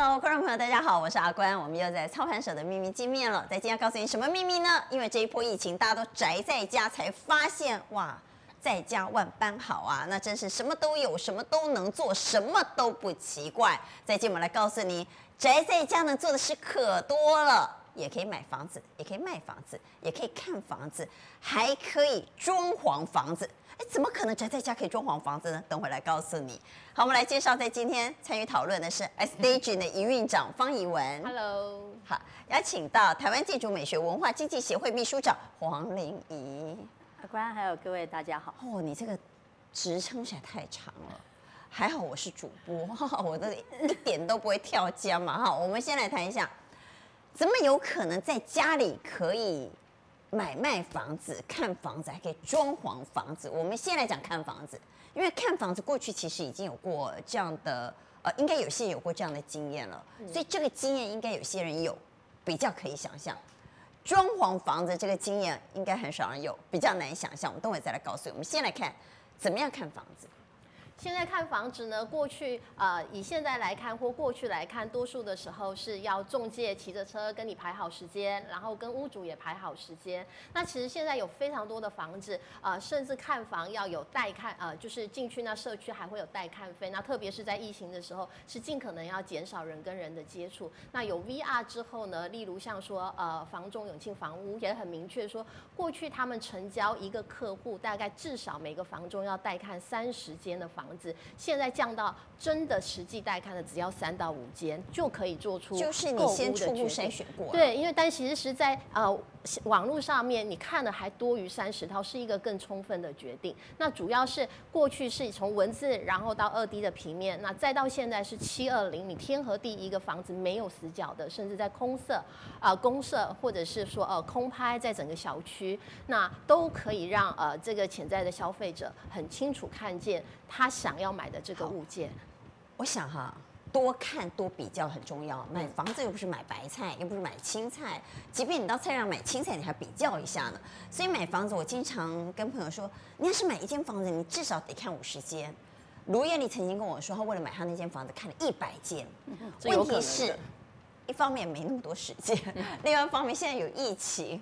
Hello，观众朋友，大家好，我是阿关，我们又在操盘手的秘密见面了。在今天要告诉你什么秘密呢？因为这一波疫情，大家都宅在家，才发现哇，在家万般好啊，那真是什么都有，什么都能做，什么都不奇怪。在今天我们来告诉你，宅在家能做的事可多了。也可以买房子，也可以卖房子，也可以看房子，还可以装潢房子。哎，怎么可能宅在家可以装潢房子呢？等会来告诉你。好，我们来介绍，在今天参与讨论的是 Staging 的营运长方怡文。Hello，好，邀请到台湾建筑美学文化经济协会秘书长黄玲仪。阿关，还有各位大家好。哦，你这个职称实在太长了，还好我是主播，我的一点都不会跳江嘛。哈，我们先来谈一下。怎么有可能在家里可以买卖房子、看房子，还可以装潢房子？我们先来讲看房子，因为看房子过去其实已经有过这样的，呃，应该有些人有过这样的经验了，所以这个经验应该有些人有，比较可以想象。装潢房子这个经验应该很少人有，比较难想象。我们等会再来告诉你。我们先来看怎么样看房子。现在看房子呢，过去呃以现在来看或过去来看，多数的时候是要中介骑着车跟你排好时间，然后跟屋主也排好时间。那其实现在有非常多的房子，呃，甚至看房要有带看，呃，就是进去那社区还会有带看费。那特别是在疫情的时候，是尽可能要减少人跟人的接触。那有 VR 之后呢，例如像说呃房中永庆房屋也很明确说，过去他们成交一个客户，大概至少每个房中要带看三十间的房。房子现在降到真的实际带看的只要三到五间就可以做出就是你先初步筛选过对，因为但其实是在呃网络上面你看的还多于三十套，是一个更充分的决定。那主要是过去是从文字，然后到二 D 的平面，那再到现在是七二零，你天和地一个房子没有死角的，甚至在空设啊、呃、公社或者是说呃空拍在整个小区，那都可以让呃这个潜在的消费者很清楚看见他。想要买的这个物件，我想哈，多看多比较很重要。买房子又不是买白菜，又不是买青菜，即便你到菜市场买青菜，你还比较一下呢。所以买房子，我经常跟朋友说，你要是买一间房子，你至少得看五十间。卢艳丽曾经跟我说，她为了买她那间房子，看了一百间。问题是，一方面没那么多时间，另外一方面现在有疫情。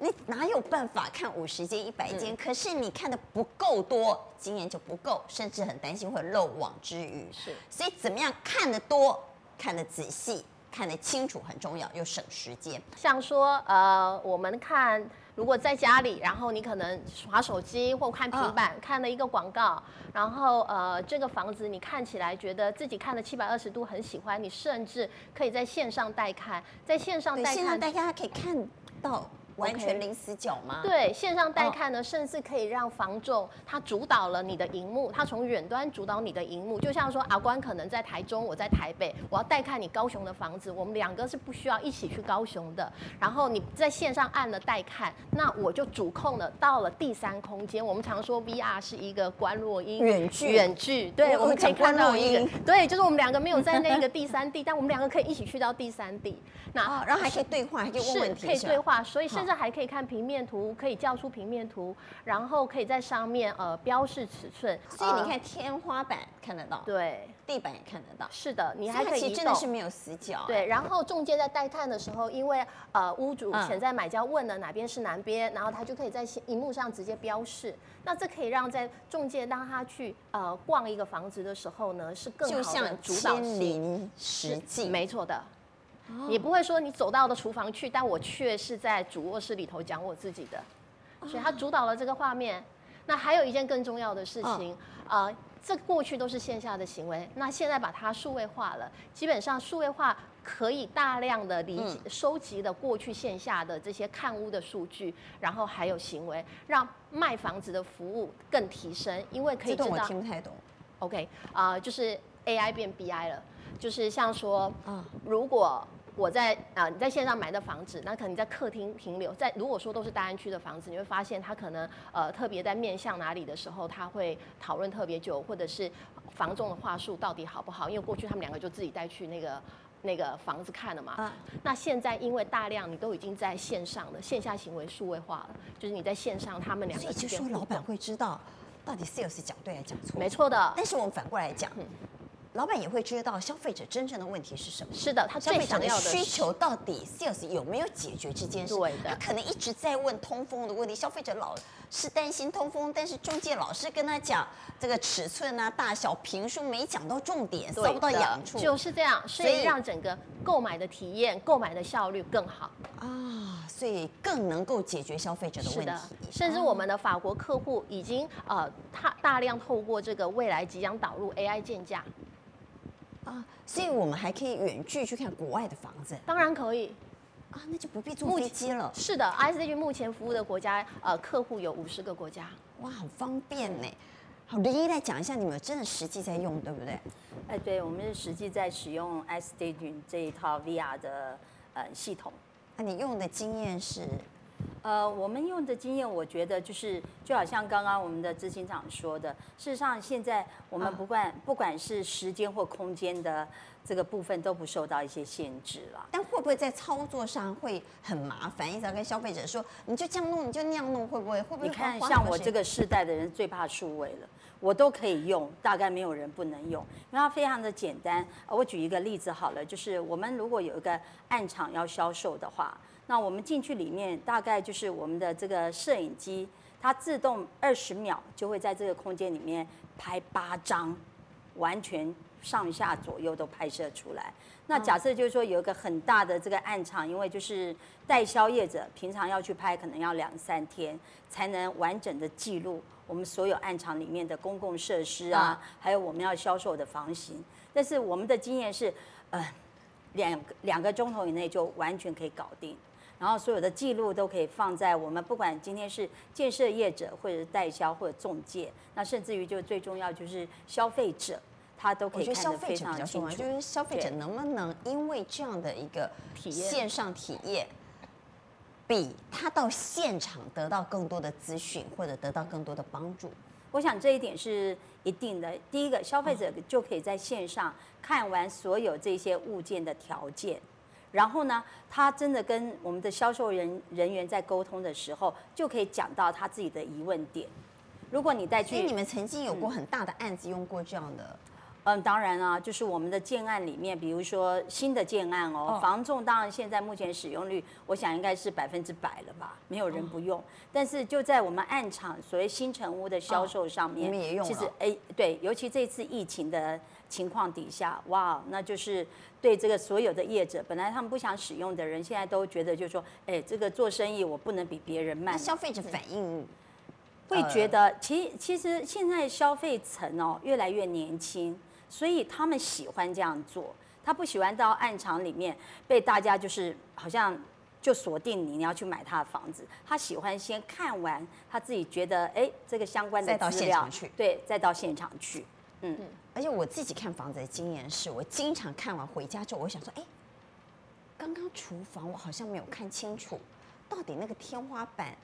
你哪有办法看五十间、一百间？可是你看的不够多，经验就不够，甚至很担心会漏网之鱼。是，所以怎么样看得多、看得仔细、看得清楚很重要，又省时间。像说，呃，我们看，如果在家里，然后你可能耍手机或看平板，哦、看了一个广告，然后呃，这个房子你看起来觉得自己看了七百二十度很喜欢，你甚至可以在线上带看，在线上带看，线上带看，它可以看到。完全零死角吗？对，线上带看呢，甚至可以让房仲他主导了你的荧幕，他从远端主导你的荧幕，就像说阿关可能在台中，我在台北，我要带看你高雄的房子，我们两个是不需要一起去高雄的。然后你在线上按了带看，那我就主控了到了第三空间。我们常说 VR 是一个观落音，远距远距，对，我们可以看到一个，对，就是我们两个没有在那个第三地，但我们两个可以一起去到第三地。那然后还可以对话，还可以问问题，可以对话，所以甚至还可以看平面图，可以叫出平面图，然后可以在上面呃标示尺寸。所以你看天花板看得到，对，地板也看得到。是的，你还可以其实。真的是没有死角。对，然后中介在带看的时候，因为呃屋主潜在买家问了哪边是南边，然后他就可以在荧幕上直接标示。那这可以让在中介当他去呃逛一个房子的时候呢，是更好的主导性。亲临实际，没错的。你不会说你走到我的厨房去，但我却是在主卧室里头讲我自己的，所以他主导了这个画面。那还有一件更重要的事情，呃，这过去都是线下的行为，那现在把它数位化了，基本上数位化可以大量的理解收集的过去线下的这些看屋的数据，然后还有行为，让卖房子的服务更提升，因为可以知道。我听不太懂。OK，啊、呃，就是 AI 变 BI 了，就是像说，如果。我在啊、呃，你在线上买的房子，那可能你在客厅停留，在如果说都是大安区的房子，你会发现他可能呃特别在面向哪里的时候，他会讨论特别久，或者是房仲的话术到底好不好？因为过去他们两个就自己带去那个那个房子看了嘛。啊。那现在因为大量你都已经在线上了，线下行为数位化了，就是你在线上，他们两个就说老板会知道到底 sales 讲对还是讲错？没错的。但是我们反过来讲。嗯老板也会知道消费者真正的问题是什么。是的，他消费者的最想要的需求到底 sales 有没有解决这件事？对的他可能一直在问通风的问题，消费者老是担心通风，但是中介老是跟他讲这个尺寸啊、大小、坪数没讲到重点，对搔不到痒处。就是这样，所以让整个购买的体验、购买的效率更好。啊，所以更能够解决消费者的问题。甚至我们的法国客户已经呃，他大量透过这个未来即将导入 AI 建价。啊，所以我们还可以远距去看国外的房子当然可以，啊，那就不必坐飞机了。是的，ICG 目前服务的国家呃客户有五十个国家。哇，好方便呢。好，林一来讲一下，你们真的实际在用，对不对？哎，对，我们是实际在使用 iStage 这一套 VR 的呃系统。那、啊、你用的经验是？呃，我们用的经验，我觉得就是就好像刚刚我们的执行长说的，事实上现在我们不管、啊、不管是时间或空间的这个部分都不受到一些限制了。但会不会在操作上会很麻烦？一直要跟消费者说，你就这样弄，你就那样弄，会不会？会不会？你看，像我这个世代的人最怕数位了，我都可以用，大概没有人不能用，因为它非常的简单。我举一个例子好了，就是我们如果有一个暗场要销售的话。那我们进去里面，大概就是我们的这个摄影机，它自动二十秒就会在这个空间里面拍八张，完全上下左右都拍摄出来。那假设就是说有一个很大的这个暗场，因为就是代销业者平常要去拍，可能要两三天才能完整的记录我们所有暗场里面的公共设施啊，还有我们要销售的房型。但是我们的经验是，呃，两两个钟头以内就完全可以搞定。然后所有的记录都可以放在我们不管今天是建设业者，或者是代销或者中介，那甚至于就最重要就是消费者，他都可以看得非常清楚。就是消费者能不能因为这样的一个体验，线上体验，比他到现场得到更多的资讯，或者得到更多的帮助？我想这一点是一定的。第一个，消费者就可以在线上看完所有这些物件的条件。然后呢，他真的跟我们的销售人人员在沟通的时候，就可以讲到他自己的疑问点。如果你再去，所以你们曾经有过很大的案子用过这样的？嗯，当然啊，就是我们的建案里面，比如说新的建案哦，房仲当然现在目前使用率，我想应该是百分之百了吧，没有人不用。但是就在我们案场所谓新成屋的销售上面，你们也用了。其实哎，对，尤其这次疫情的情况底下，哇，那就是。对这个所有的业者，本来他们不想使用的人，现在都觉得就是说，哎，这个做生意我不能比别人慢。消费者反应会觉得，其其实现在消费层哦越来越年轻，所以他们喜欢这样做。他不喜欢到暗场里面被大家就是好像就锁定你，你要去买他的房子。他喜欢先看完，他自己觉得哎这个相关的资料，再到现场去，对，再到现场去。嗯，而且我自己看房子的经验是，我经常看完回家之后，我想说，哎，刚刚厨房我好像没有看清楚，到底那个天花板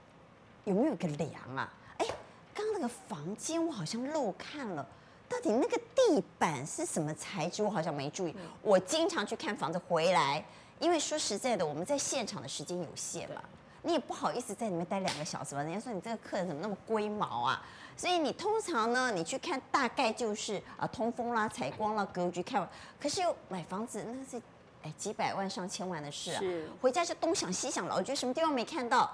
有没有个梁啊？哎，刚刚那个房间我好像漏看了，到底那个地板是什么材质？我好像没注意。我经常去看房子回来，因为说实在的，我们在现场的时间有限嘛，你也不好意思在里面待两个小时吧？人家说你这个客人怎么那么龟毛啊？所以你通常呢，你去看大概就是啊通风啦、采光啦、格局看完。可是又买房子，那是哎几百万上千万的事啊。是。回家就东想西想，了，我觉得什么地方没看到。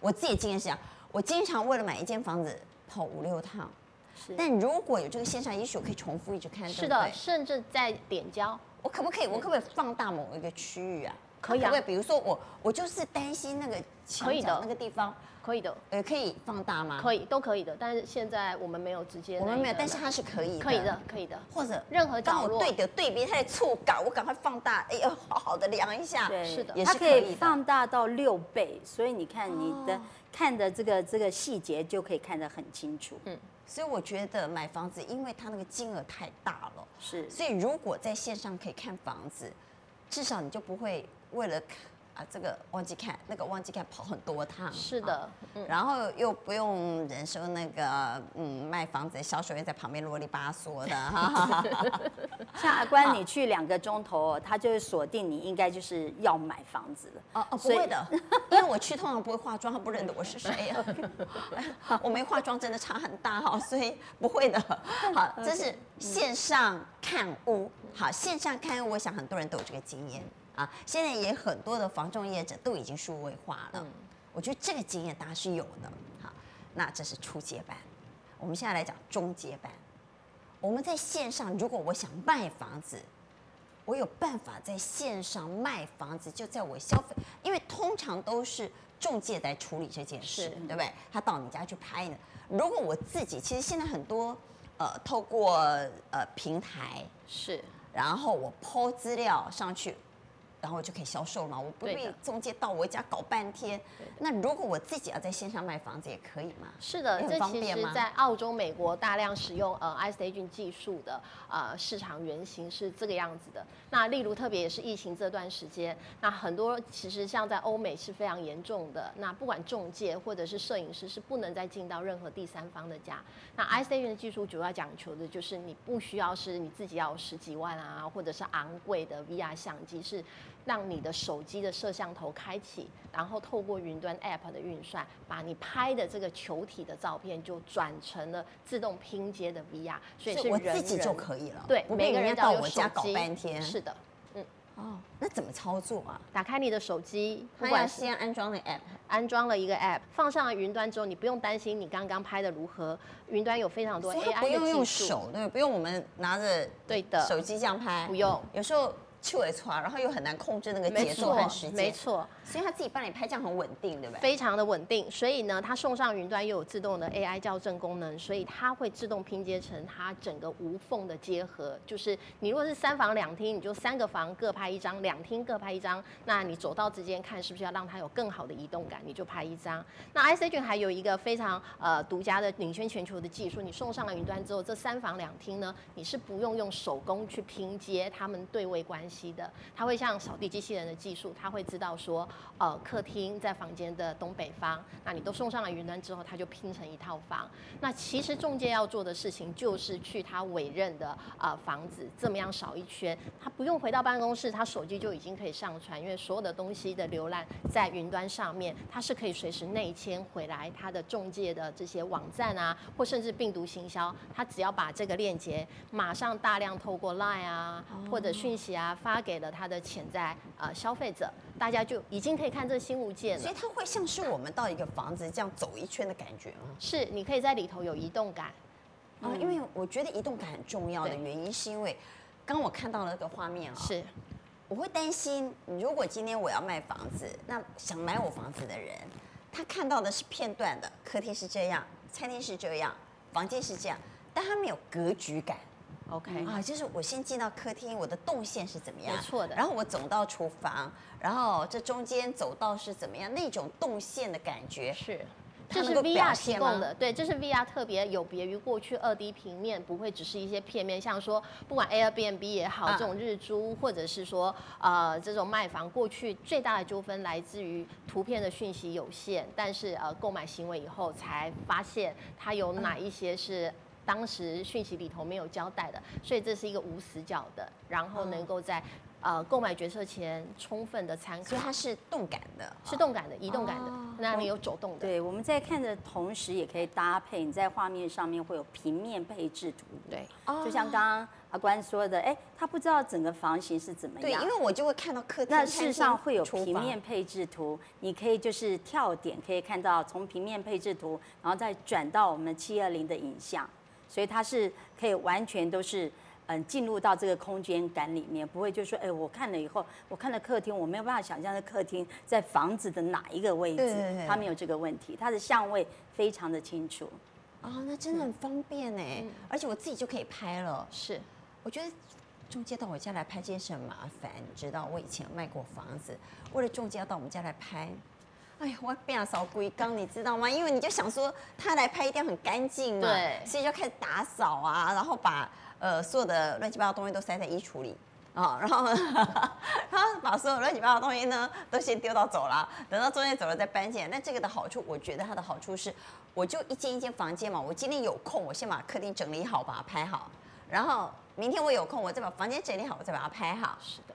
我自己经验是这样，我经常为了买一间房子跑五六趟。是。但如果有这个线上，也许我可以重复一直看。是的，甚至在点交。我可不可以？我可不可以放大某一个区域啊？可以啊。可不可？比如说我我就是担心那个墙角那个地方。可以的，呃，可以放大吗？可以，都可以的。但是现在我们没有直接，我们没有，但是它是可以的，可以的，可以的。或者任何角落对的对比它的触感，我赶快放大，哎呦，好好的量一下。对，是的，它可以放大到六倍，所以你看你的看的这个这个细节就可以看得很清楚。嗯，所以我觉得买房子，因为它那个金额太大了，是，所以如果在线上可以看房子，至少你就不会为了看。啊，这个忘记看，那个忘记看，跑很多趟。是的，嗯，然后又不用忍受那个嗯卖房子的销售员在旁边啰里吧嗦的哈。像阿关，你去两个钟头，他就会锁定你，应该就是要买房子了。哦哦，不会的，因为我去通常不会化妆，他不认得我是谁呀。我没化妆真的差很大哈，所以不会的。好，这是 线上看屋，好，线上看屋，我想很多人都有这个经验啊。现在也很多的房仲业者都已经数位化了，嗯、我觉得这个经验大家是有的。好，那这是初阶班，我们现在来讲中阶班。我们在线上，如果我想卖房子，我有办法在线上卖房子，就在我消费，因为通常都是中介来处理这件事，对不对？他到你家去拍呢。如果我自己，其实现在很多。呃，透过呃平台是，然后我 po 资料上去。然后就可以销售了嘛，我不必中介到我家搞半天。那如果我自己要在线上卖房子也可以吗？是的，这其实在澳洲、美国大量使用呃 iStaging 技术的呃市场原型是这个样子的。那例如特别也是疫情这段时间，那很多其实像在欧美是非常严重的。那不管中介或者是摄影师是不能再进到任何第三方的家。那 iStaging 的技术主要讲求的就是你不需要是你自己要有十几万啊，或者是昂贵的 VR 相机是。让你的手机的摄像头开启，然后透过云端 App 的运算，把你拍的这个球体的照片就转成了自动拼接的 VR，所以是人人我自己就可以了。对，每个人到我家搞半天。是的，嗯，哦，那怎么操作啊？打开你的手机，不管先安装了 App，安装了一个 App，放上了云端之后，你不用担心你刚刚拍的如何，云端有非常多 AI 的技术。不用用手，对，不用我们拿着对的手机这样拍，不用，有时候。去尾错，然后又很难控制那个节奏和时间，没错。所以他自己帮你拍，这样很稳定，对不对？非常的稳定。所以呢，它送上云端又有自动的 AI 校正功能，所以它会自动拼接成它整个无缝的结合。就是你如果是三房两厅，你就三个房各拍一张，两厅各拍一张。那你走道之间看是不是要让它有更好的移动感，你就拍一张。那 iStaging 还有一个非常呃独家的领先全球的技术，你送上了云端之后，这三房两厅呢，你是不用用手工去拼接它们对位关系的，它会像扫地机器人的技术，它会知道说呃客厅。在房间的东北方，那你都送上了云端之后，它就拼成一套房。那其实中介要做的事情就是去他委任的呃房子，这么样扫一圈，他不用回到办公室，他手机就已经可以上传，因为所有的东西的浏览在云端上面，它是可以随时内迁回来他的中介的这些网站啊，或甚至病毒行销，他只要把这个链接马上大量透过 Line 啊或者讯息啊发给了他的潜在呃消费者。大家就已经可以看这新物件了，所以它会像是我们到一个房子这样走一圈的感觉吗？是，你可以在里头有移动感。啊、嗯，因为我觉得移动感很重要的原因是因为，刚我看到了那个画面啊，是，我会担心，如果今天我要卖房子，那想买我房子的人，他看到的是片段的，客厅是这样，餐厅是这样，房间是这样，但他没有格局感。OK 啊，就是我先进到客厅，我的动线是怎么样？没错的。然后我走到厨房，然后这中间走道是怎么样？那种动线的感觉是，这是 VR 提供的。对，这是 VR 特别有别于过去二 D 平面，不会只是一些片面，像说不管 Airbnb 也好，这种日租，或者是说呃这种卖房，过去最大的纠纷来自于图片的讯息有限，但是呃购买行为以后才发现它有哪一些是。当时讯息里头没有交代的，所以这是一个无死角的，然后能够在呃购买决策前充分的参考。所以它是动感的，是动感的，移动感的，那里有走动的。对，我们在看的同时，也可以搭配你在画面上面会有平面配置图。对，就像刚刚阿关说的，哎，他不知道整个房型是怎么样。对，因为我就会看到客厅。那事实上会有平面配置图，你可以就是跳点，可以看到从平面配置图，然后再转到我们七二零的影像。所以它是可以完全都是嗯进入到这个空间感里面，不会就是说哎，我看了以后，我看了客厅，我没有办法想象的客厅在房子的哪一个位置，它没有这个问题，它的相位非常的清楚。哦，那真的很方便哎，嗯、而且我自己就可以拍了。是，我觉得中介到我家来拍这件事很麻烦，你知道，我以前卖过房子，为了中介要到我们家来拍。哎呀，我变扫龟缸，你知道吗？因为你就想说他来拍一定要很干净嘛，对，所以就开始打扫啊，然后把呃所有的乱七八糟东西都塞在衣橱里啊，然后 然后把所有乱七八糟东西呢都先丢到走廊，等到中间走了再搬进来。那这个的好处，我觉得它的好处是，我就一间一间房间嘛，我今天有空，我先把客厅整理好，把它拍好，然后明天我有空，我再把房间整理好，我再把它拍好。是的。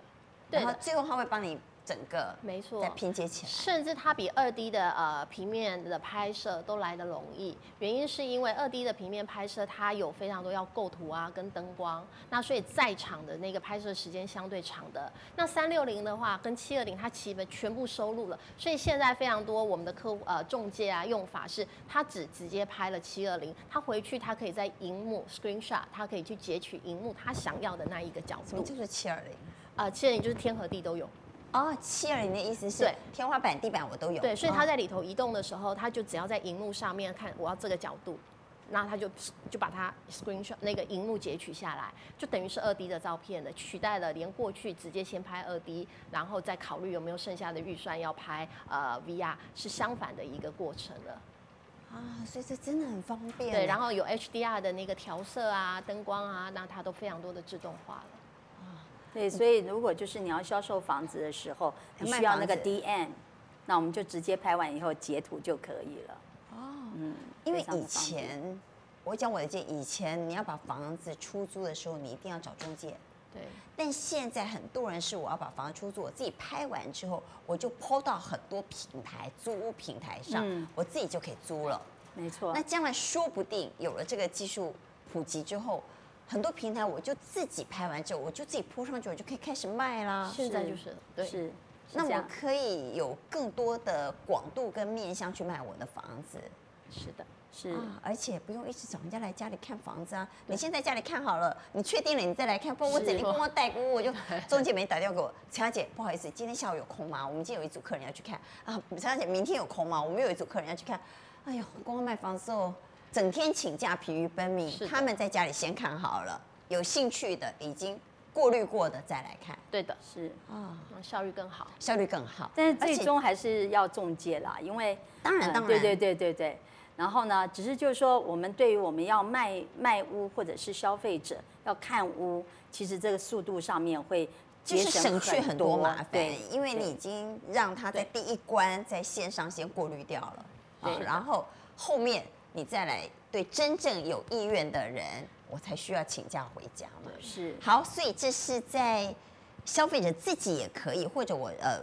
然后最后他会帮你整个没错再拼接起来，甚至它比二 D 的呃平面的拍摄都来得容易。原因是因为二 D 的平面拍摄它有非常多要构图啊跟灯光，那所以在场的那个拍摄时间相对长的。那三六零的话跟七二零它基本全部收录了，所以现在非常多我们的客户呃中介啊用法是，他只直接拍了七二零，他回去他可以在荧幕 screenshot，他可以去截取荧幕他想要的那一个角度。什么就是七二零？呃，七二零就是天和地都有。哦，七二零的意思是对天花板、地板我都有。对，所以他哦在里头移动的时候，他就只要在荧幕上面看我要这个角度，那他就就把它 screenshot 那个荧幕截取下来，就等于是二 D 的照片的，取代了连过去直接先拍二 D，然后再考虑有没有剩下的预算要拍呃 VR，是相反的一个过程了。啊，所以这真的很方便。对，然后有 HDR 的那个调色啊、灯光啊，那它都非常多的自动化了。对，所以如果就是你要销售房子的时候，你需要那个 DM，那我们就直接拍完以后截图就可以了。哦，嗯，因为以前我讲我的建议，以前你要把房子出租的时候，你一定要找中介。对，但现在很多人是我要把房子出租，我自己拍完之后，我就 PO 到很多平台租屋平台上，嗯我自己就可以租了。没错那。将来说不定有了这个技术普及之后，很多平台我就自己拍完之后，我就自己铺上去，我就可以开始卖啦。现在就是对。是，是那我可以有更多的广度跟面向去卖我的房子。是的，是啊，而且不用一直找人家来家里看房子啊！你先在家里看好了，你确定了你再来看。不然我整天跟我代估，我就中介没打电话给我，陈小姐，不好意思，今天下午有空吗？我们今天有一组客人要去看啊。陈小姐，明天有空吗？我们有一组客人要去看。哎呦，光卖房子哦，整天请假，疲于奔命是。他们在家里先看好了，有兴趣的已经过滤过的再来看对的，是，啊，让效率更好。效率更好。但是最终还是要中介啦，因为当然当然呃对对对对对。然后呢，只是就是说，我们对于我们要卖卖屋或者是消费者要看屋，其实这个速度上面会就是省去很多麻烦对，，因为你已经让他在第一关在线上先过滤掉了，对啊然后后面你再来对真正有意愿的人，我才需要请假回家嘛。是。好，所以这是在消费者自己也可以，或者我呃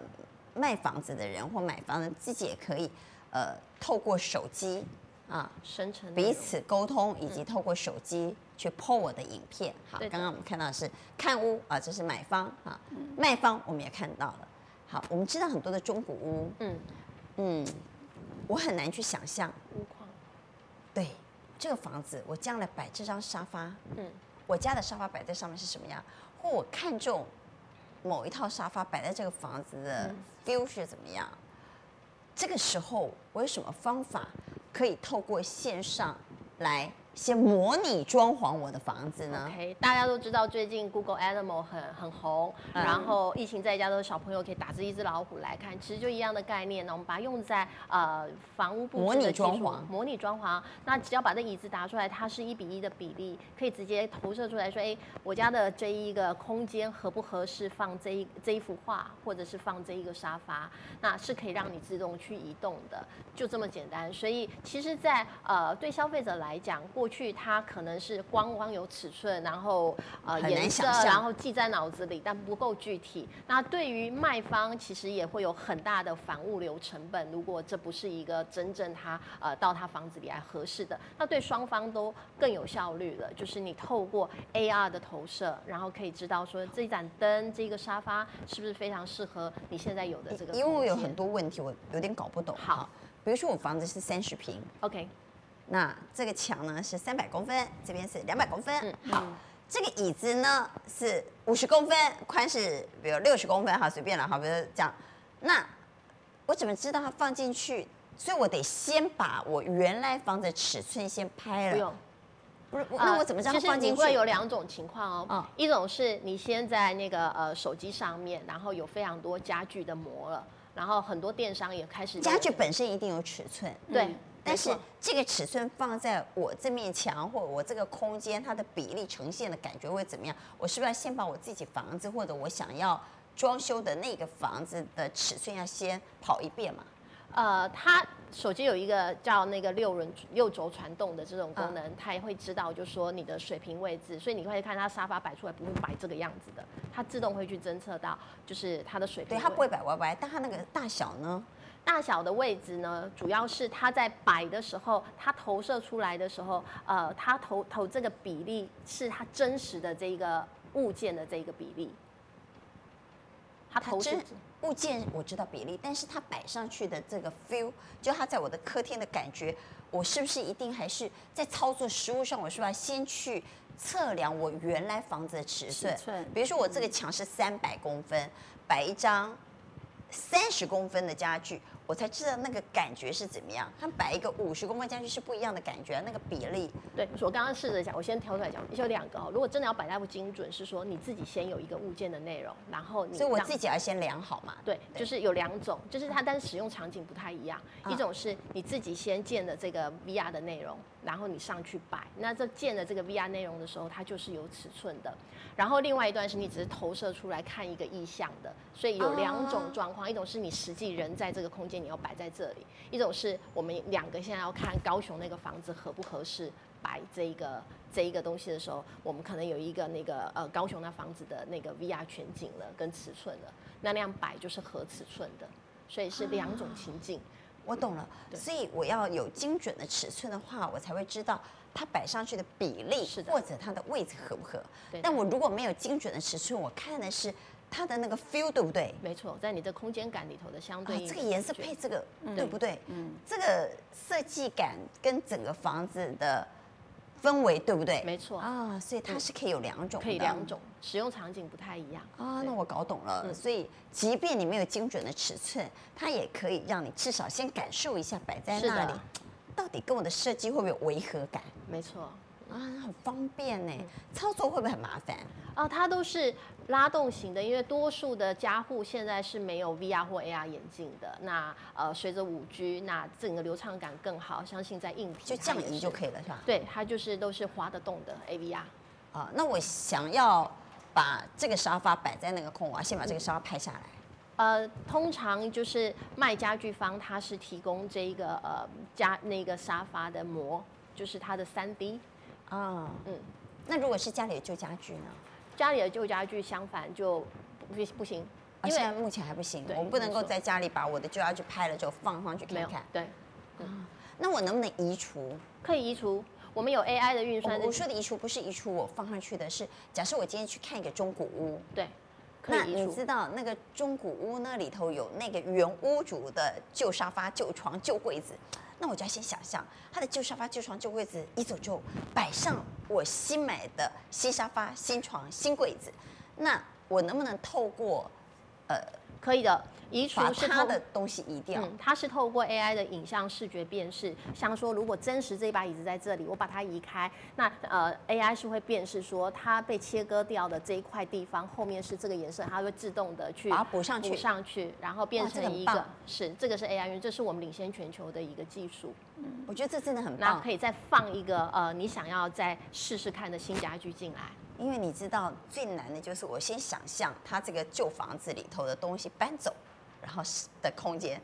卖房子的人或买房的自己也可以，呃透过手机啊生成彼此沟通，以及透过手机去 po 我的影片。好，刚刚我们看到的是看屋啊，这是买方啊，卖方我们也看到了。好，我们知道很多的中古屋，嗯，嗯，我很难去想象，对这个房子，我将来摆这张沙发，嗯，我家的沙发摆在上面是什么样，或我看中某一套沙发摆在这个房子的 feel 是怎么样。这个时候，我有什么方法可以透过线上来先模拟装潢我的房子呢？OK，大家都知道最近 Google Animal 很很红，嗯然后疫情在家的小朋友可以打字一只老虎来看，其实就一样的概念呢。我们把它用在呃房屋布模拟置的装潢模拟装潢。那只要把这椅子打出来，它是一比一的比例，可以直接投射出来说，哎，我家的这一个空间合不合适放这一这一幅画，或者是放这一个沙发，那是可以让你自动去移动的，就这么简单。所以其实在，呃对消费者来讲，过去它可能是光光有尺寸，然后呃颜色然后记在脑子里，但不够具体。那对于卖方，其实也会有很大的反物流成本。如果这不是一个真正他呃到他房子里来合适的，那对双方都更有效率了。就是你透过 AR 的投射，然后可以知道说这盏灯、这个沙发是不是非常适合你现在有的这个。因为我有很多问题，我有点搞不懂。好，比如说我房子是三十平，OK，那这个墙呢是三百公分，这边是两百公分。嗯好，这个椅子呢是五十公分，宽是比如六十公分，哈，随便了，哈，比如这样。那我怎么知道它放进去？所以我得先把我原来房子的尺寸先拍了。不用。不是，那我怎么知道它放进去？呃其实你会有两种情况哦，嗯一种是你先在那个呃手机上面，然后有非常多家具的模了，然后很多电商也开始家具本身一定有尺寸，对嗯，但是这个尺寸放在我这面墙或者我这个空间，它的比例呈现的感觉会怎么样？我是不是要先把我自己房子或者我想要装修的那个房子的尺寸要先跑一遍嘛？呃，它手机有一个叫那个六轮六轴传动的这种功能，它也会知道，就是说你的水平位置，所以你会看它沙发摆出来不会摆这个样子的，它自动会去侦测到，就是它的水平。对，它不会摆歪歪，但它那个大小呢？大小的位置呢，主要是它在摆的时候，它投射出来的时候，呃，它投投这个比例是它真实的这一个物件的这一个比例。它投射物件我知道比例，但是它摆上去的这个 feel，就它在我的客厅的感觉，我是不是一定还是在操作实物上，我是不是要先去测量我原来房子的尺寸？尺寸。比如说我这个墙是三百公分，摆一张三十公分的家具。我才知道那个感觉是怎么样。他摆一个五十公分家具是不一样的感觉，那个比例。对，我刚刚试着讲，我先挑出来讲，有两个哦。如果真的要摆那不精准，是说你自己先有一个物件的内容，然后你。所以我自己要先量好嘛。对，就是有两种，就是它，但是使用场景不太一样。嗯、一种是你自己先建的这个 VR 的内容，然后你上去摆。那这建的这个 VR 内容的时候，它就是有尺寸的。然后另外一段是你只是投射出来看一个意象的，所以有两种状况，一种是你实际人在这个空间，你要摆在这里；一种是我们两个现在要看高雄那个房子合不合适摆这一个这一个东西的时候，我们可能有一个那个呃高雄那房子的那个 VR 全景了跟尺寸了，那那样摆就是合尺寸的，所以是两种情境。我懂了，所以我要有精准的尺寸的话，我才会知道。它摆上去的比例，或者它的位置合不合？但我如果没有精准的尺寸，我看的是它的那个 feel，对不对？没错，在你的空间感里头的相对、啊。这个颜色配这个，嗯、对不对？嗯。这个设计感跟整个房子的氛围，对不对？没错。啊，所以它是可以有两种。可以两种，使用场景不太一样。啊，那我搞懂了。嗯、所以，即便你没有精准的尺寸，它也可以让你至少先感受一下摆在那里。到底跟我的设计会不会有违和感？没错，啊，很方便呢。操作会不会很麻烦？啊，它都是拉动型的，因为多数的家户现在是没有 VR 或 AR 眼镜的。那呃，随着五 G，那整个流畅感更好，相信在硬体就降移就可以了，是吧？对，它就是都是滑得动的 AVR。啊，那我想要把这个沙发摆在那个空，我要先把这个沙发拍下来。呃，通常就是卖家具方，他是提供这一个呃家那个沙发的模，就是它的三 D。啊，嗯，那如果是家里的旧家具呢？家里的旧家具相反就不不行，因为现在目前还不行，我们不能够在家里把我的旧家具拍了之后放上去看看。对，嗯，那我能不能移除？可以移除，我们有 AI 的运算。我说的移除不是移除我放上去的，是假设我今天去看一个中古屋，对。那你知道那个中古屋那里头有那个原屋主的旧沙发、旧床、旧柜子，那我就要先想象他的旧沙发、旧床、旧柜子一走就摆上我新买的新沙发、新床、新柜子，那我能不能透过呃？可以的，移除是它的东西移掉。嗯，它是透过 AI 的影像视觉辨识，像说如果真实这把椅子在这里，我把它移开，那呃 AI 是会辨识说它被切割掉的这一块地方后面是这个颜色，它会自动的去把它补上去，补上去，然后变成一个是这个是 AI，因为这是我们领先全球的一个技术。嗯，我觉得这真的很棒。那可以再放一个呃你想要再试试看的新家具进来。因为你知道最难的就是我先想象它这个旧房子里头的东西搬走，然后的空间，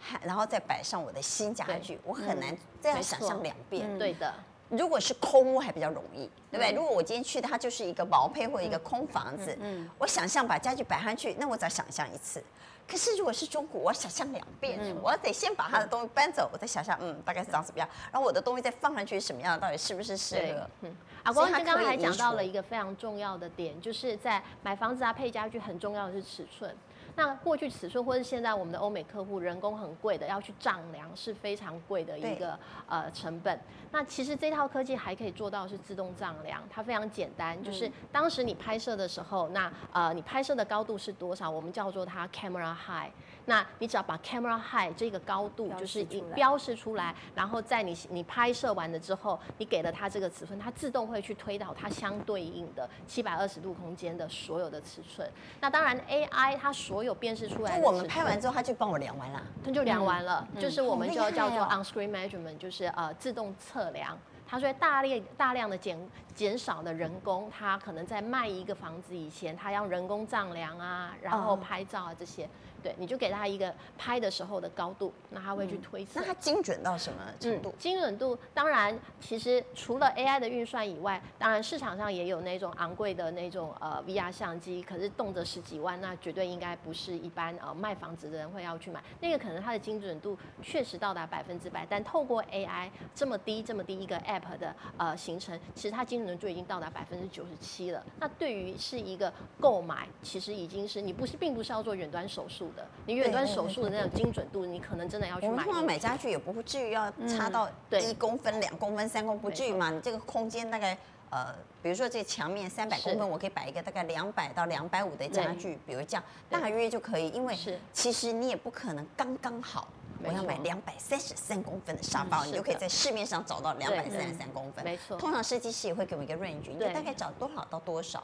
还然后再摆上我的新家具，我很难这样想象两遍。对的，如果是空屋还比较容易，对不对？如果我今天去的它就是一个毛坯或一个空房子，嗯，我想象把家具摆上去，那我只要想象一次。可是如果是中古，我想象两遍，我得先把他的东西搬走，我再想象，嗯，大概是长什么样，然后我的东西再放上去什么样，到底是不是适合？嗯。阿光刚刚还讲到了一个非常重要的点，就是在买房子啊配家具很重要的是尺寸。那过去尺寸或是现在我们的欧美客户人工很贵的，要去丈量是非常贵的一个呃成本。那其实这套科技还可以做到是自动丈量，它非常简单，就是当时你拍摄的时候，那呃你拍摄的高度是多少，我们叫做它 camera high。那你只要把 camera high 这个高度就是标示出来，然后在你你拍摄完了之后，你给了它这个尺寸，它自动会去推导它相对应的七百二十度空间的所有的尺寸。那当然 AI 它所有辨识出来的，我们拍完之后，它就帮我量完了，它就量完了，就是我们就叫做 on screen measurement，就是呃自动测量。它会大量大量的减减少了人工，他可能在卖一个房子以前，他要人工丈量啊，然后拍照啊这些。对，你就给他一个拍的时候的高度，那他会去推测。那它精准到什么程度？嗯、精准度当然，其实除了 AI 的运算以外，当然市场上也有那种昂贵的那种呃 VR 相机，可是动辄十几万，那绝对应该不是一般呃卖房子的人会要去买。那个可能它的精准度确实到达百分之百，但透过 AI 这么低这么低一个 App 的呃形成，其实它精准度就已经到达百分之九十七了。那对于是一个购买，其实已经是你不是并不是要做远端手术的。你远端手术的那种精准度，你可能真的要去买。我们通常买家具也不至于要差到一公分、两公分、三公分，不至于嘛？你这个空间大概呃，比如说这墙面三百公分，我可以摆一个大概两百到两百五的家具，比如这样大约就可以。因为其实你也不可能刚刚好，我要买两百三十三公分的沙包，你就可以在市面上找到两百三十三公分。没错，通常设计师也会给我们一个 range，你就大概找多少到多少。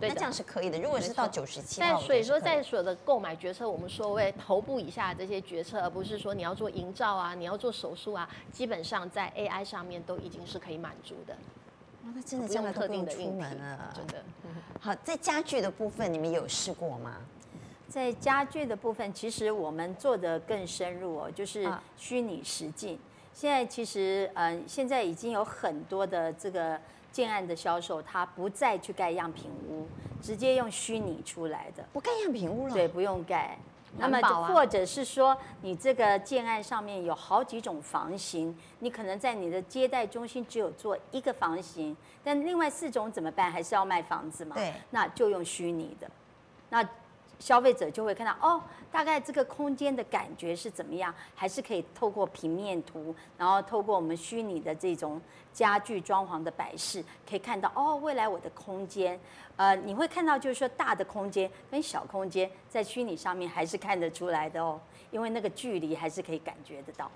那这样是可以的。如果是到九十七，但所以说，在所有的购买决策，我们说为头部以下这些决策，而不是说你要做营造啊，你要做手术啊，基本上在 AI 上面都已经是可以满足的。哇，那真的这样特定的出门了，真的。好，在家具的部分，你们有试过吗？在家具的部分，其实我们做的更深入哦，就是虚拟实境。现在其实，嗯，现在已经有很多的这个。建案的销售，他不再去盖样品屋，直接用虚拟出来的，不盖样品屋了。对，不用盖。那么或者是说，你这个建案上面有好几种房型，你可能在你的接待中心只有做一个房型，但另外四种怎么办？还是要卖房子嘛？对，那就用虚拟的。那消费者就会看到哦，大概这个空间的感觉是怎么样？还是可以透过平面图，然后透过我们虚拟的这种家具装潢的摆饰，可以看到哦，未来我的空间，呃，你会看到就是说大的空间跟小空间在虚拟上面还是看得出来的哦，因为那个距离还是可以感觉得到。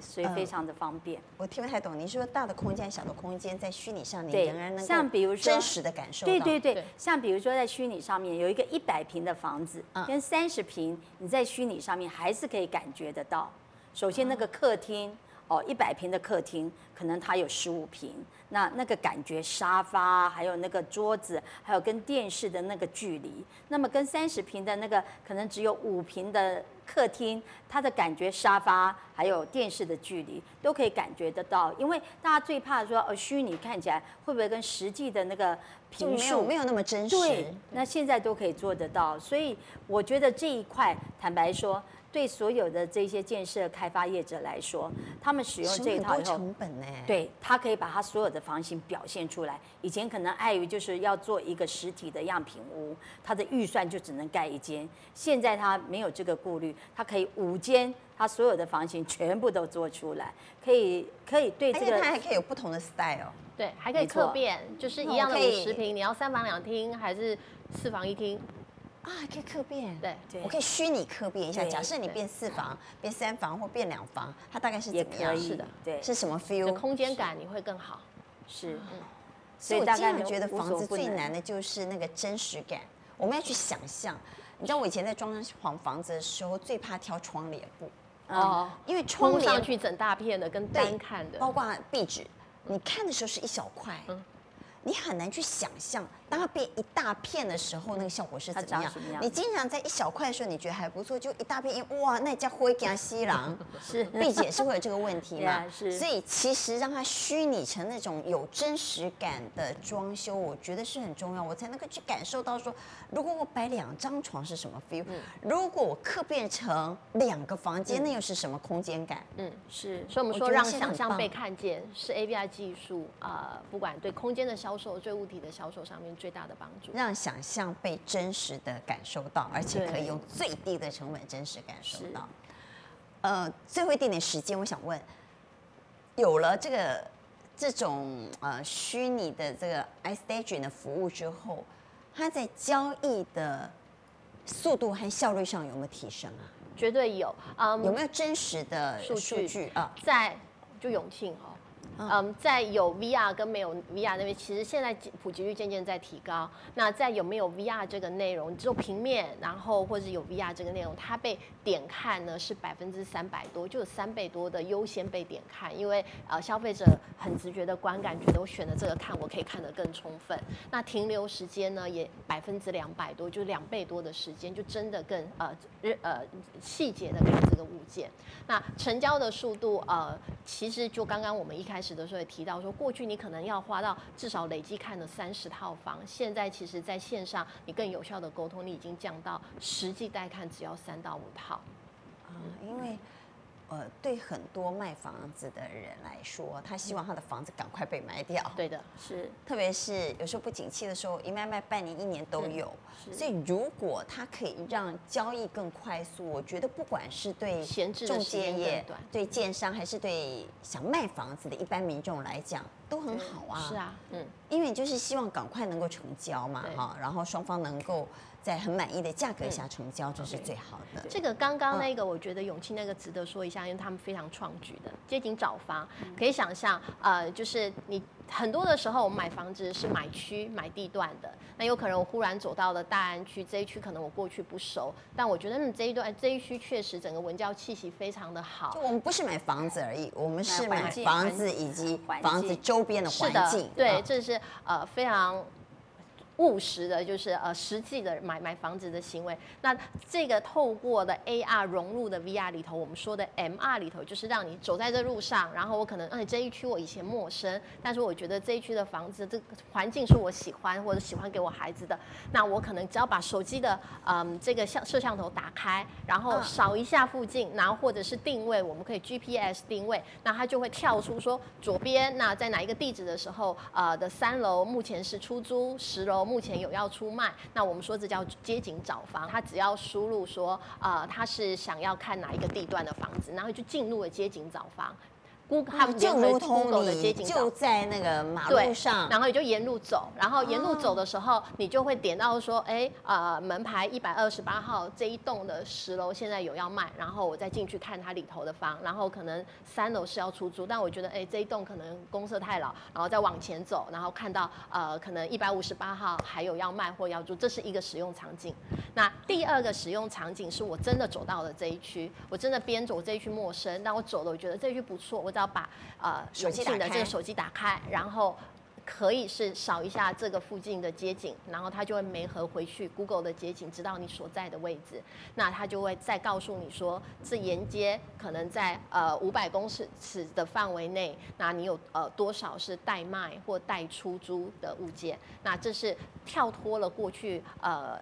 所以非常的方便。呃、我听不太懂，您说大的空间、小的空间在虚拟上，你仍然能像比如说真实的感受到。对对对，像比如说在虚拟上面有一个一百平的房子，跟三十平，你在虚拟上面还是可以感觉得到。首先那个客厅，哦，一百平的客厅，可能它有十五平，那那个感觉沙发，还有那个桌子，还有跟电视的那个距离，那么跟三十平的那个可能只有五平的。客厅，它的感觉沙发还有电视的距离都可以感觉得到，因为大家最怕说，呃，虚拟看起来会不会跟实际的那个平数没有那么真实？对，那现在都可以做得到，所以我觉得这一块，坦白说。对所有的这些建设开发业者来说，他们使用这一套以后，成本呢？对，他可以把他所有的房型表现出来。以前可能碍于就是要做一个实体的样品屋，他的预算就只能盖一间。现在他没有这个顾虑，他可以五间，他所有的房型全部都做出来，可以可以对这个，而且他还可以有不同的 style，对，还可以客变，就是一样的五十平，你要三房两厅还是四房一厅？啊，可以客变，对，我可以虚拟客变一下。假设你变四房、变三房或变两房，它大概是怎么样？是的，对，是什么 feel？空间感你会更好。是，嗯。所以我经常觉得房子最难的就是那个真实感。我们要去想象，你知道我以前在装潢房子的时候，最怕挑窗帘布。哦。因为窗帘去整大片的跟单看的，包括壁纸，你看的时候是一小块，你很难去想象。当它变一大片的时候，那个效果是怎么样？你经常在一小块的时候，你觉得还不错，就一大片一哇，那家灰加西郎是，毕竟也是会有这个问题嘛。是，所以其实让它虚拟成那种有真实感的装修，我觉得是很重要，我才能够去感受到说，如果我摆两张床是什么 feel？如果我刻变成两个房间，那又是什么空间感？嗯，是。所以我们说，让想象被看见是 ABI 技术啊、呃，不管对空间的销售、对物体的销售上面。最大的帮助，让想象被真实的感受到，而且可以用最低的成本真实感受到。呃，最后一点点时间，我想问，有了这个这种呃虚拟的这个 iStaging 的服务之后，它在交易的速度和效率上有没有提升啊？绝对有。嗯，有没有真实的数据啊？在就永庆哦。嗯，在有 VR 跟没有 VR 那边，其实现在普及率渐渐在提高。那在有没有 VR 这个内容，只有平面，然后或者有 VR 这个内容，它被点看呢是百分之三百多，就有三倍多的优先被点看，因为呃消费者很直觉的观感觉得我选的这个看，我可以看得更充分。那停留时间呢也百分之两百多，就两倍多的时间，就真的更呃日呃细节的看这个物件。那成交的速度呃，其实就刚刚我们一开始的时候也提到说，过去你可能要花到至少累计看了三十套房，现在其实在线上你更有效的沟通，你已经降到实际带看只要三到五套。啊、因为。呃，对很多卖房子的人来说，他希望他的房子赶快被卖掉。对的，是，特别是有时候不景气的时候，一卖卖半年、一年都有。所以，如果他可以让交易更快速，我觉得不管是对中介业、对建商，还是对想卖房子的一般民众来讲，都很好啊。是啊，嗯，因为你就是希望赶快能够成交嘛，哈，然后双方能够。在很满意的价格下成交，这是最好的。这个刚刚那个，我觉得永庆那个值得说一下，因为他们非常创举的街景找房，可以想象，呃，就是你很多的时候，我们买房子是买区、买地段的。那有可能我忽然走到了大安区这一区，可能我过去不熟，但我觉得嗯这一段这一区确实整个文教气息非常的好。就我们不是买房子而已，我们是买房子以及房子周边的环境。对，这是呃非常。务实的，就是呃实际的买买房子的行为。那这个透过的 AR 融入的 VR 里头，我们说的 MR 里头，就是让你走在这路上，然后我可能，哎，这一区我以前陌生，但是我觉得这一区的房子，这个环境是我喜欢或者喜欢给我孩子的，那我可能只要把手机的嗯这个像摄像头打开，然后扫一下附近，然后或者是定位，我们可以 GPS 定位，那它就会跳出说左边那在哪一个地址的时候，呃的三楼目前是出租，十楼。目前有要出卖，那我们说这叫街景找房。他只要输入说，呃，他是想要看哪一个地段的房子，然后就进入了街景找房。他们就如同你就在那个马路上，然后你就沿路走，然后沿路走的时候，你就会点到说，哎，呃，门牌一百二十八号这一栋的十楼现在有要卖，然后我再进去看它里头的房，然后可能三楼是要出租，但我觉得，哎，这一栋可能公社太老，然后再往前走，然后看到呃，可能一百五十八号还有要卖或要租，这是一个使用场景。那第二个使用场景是我真的走到了这一区，我真的边走这一区陌生，但我走了，我觉得这一区不错，我。要把呃手机的这个手机打开，然后可以是扫一下这个附近的街景，然后它就会媒合回去 Google 的街景，知道你所在的位置，那它就会再告诉你说，这沿街可能在呃五百公尺尺的范围内，那你有呃多少是待卖或待出租的物件？那这是跳脱了过去呃。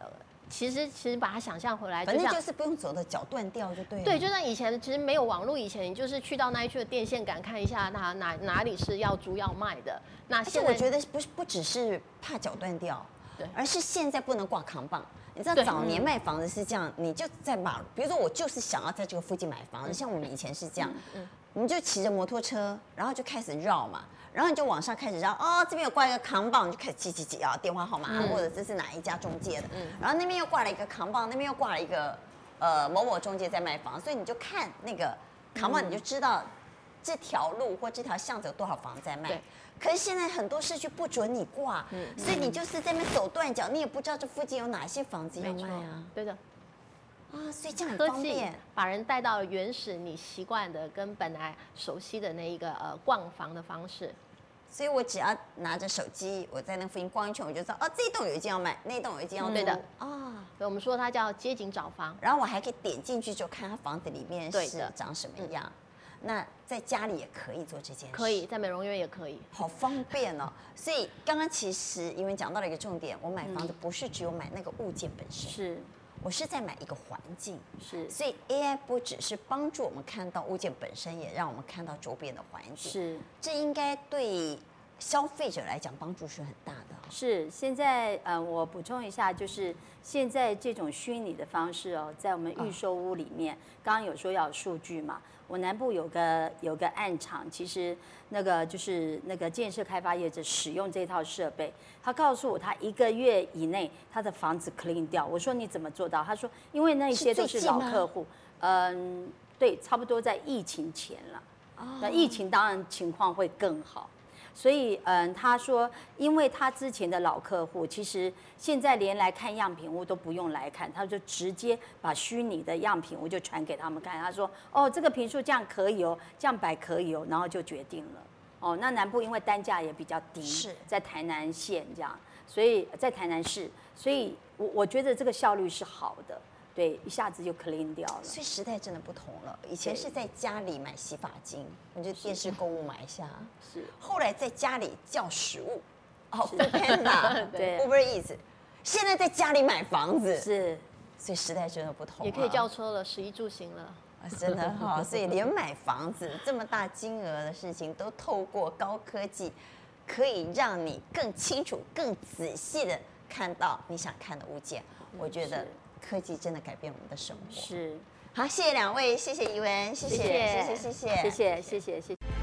其实，其实把它想象回来，反正就是不用走的脚断掉就对了。对，就像以前，其实没有网络以前，你就是去到那一区的电线杆看一下，它哪哪里是要租要卖的。那现在我觉得不是不只是怕脚断掉，对，而是现在不能挂扛棒。你知道早年卖房子是这样，你就在马路，比如说我就是想要在这个附近买房子，像我们以前是这样，嗯，我们就骑着摩托车，然后就开始绕嘛。然后你就往上开始绕，哦，这边有挂一个扛棒，你就开始记记记啊，电话号码、嗯、或者这是哪一家中介的，嗯，然后那边又挂了一个扛棒，那边又挂了一个呃某某中介在卖房，所以你就看那个扛棒，你就知道这条路或这条巷子有多少房在卖。可是现在很多市区不准你挂，嗯，所以你就是在那边走断脚，你也不知道这附近有哪些房子要卖啊。对的，啊，所以这样很方便，把人带到原始你习惯的跟本来熟悉的那一个呃逛房的方式。所以我只要拿着手机，我在那附近逛一圈，我就知道哦，这一栋有一间要卖，那栋有一间要卖。对的啊，所以我们说它叫街景找房，然后我还可以点进去就看它房子里面是长什么样。那在家里也可以做这件事，可以在美容院也可以，好方便哦。所以刚刚其实因为讲到了一个重点，我买房子不是只有买那个物件本身，是。我是在买一个环境，是，所以 AI 不只是帮助我们看到物件本身，也让我们看到周边的环境，是，这应该对消费者来讲帮助是很大的。是，现在呃，我补充一下，就是现在这种虚拟的方式哦，在我们预售屋里面，刚刚有说要有数据嘛。我南部有个有个案场，其实那个就是那个建设开发业者使用这套设备，他告诉我他一个月以内他的房子 clean 掉。我说你怎么做到？他说因为那些都是老客户，嗯，对，差不多在疫情前了。那疫情当然情况会更好。所以，嗯，他说，因为他之前的老客户，其实现在连来看样品屋都不用来看，他就直接把虚拟的样品屋就传给他们看。他说，哦，这个平数这样可以哦，这样摆可以哦，然后就决定了。哦，那南部因为单价也比较低，是在台南县这样，所以在台南市，所以我我觉得这个效率是好的。对，一下子就 clean 掉了。所以时代真的不同了。以前是在家里买洗发精，你就电视购物买一下。是。后来在家里叫食物，哦，foodpanda，对，Uber Eats。现在在家里买房子，是。所以时代真的不同。也可以叫车了，食衣住行了。啊，真的 哈。所以连买房子这么大金额的事情，都透过高科技，可以让你更清楚、更仔细的看到你想看的物件。我觉得。科技真的改变我们的生活。是，好，谢谢两位，谢谢怡雯，谢谢，谢谢，谢谢，谢谢，谢谢，谢谢，谢谢。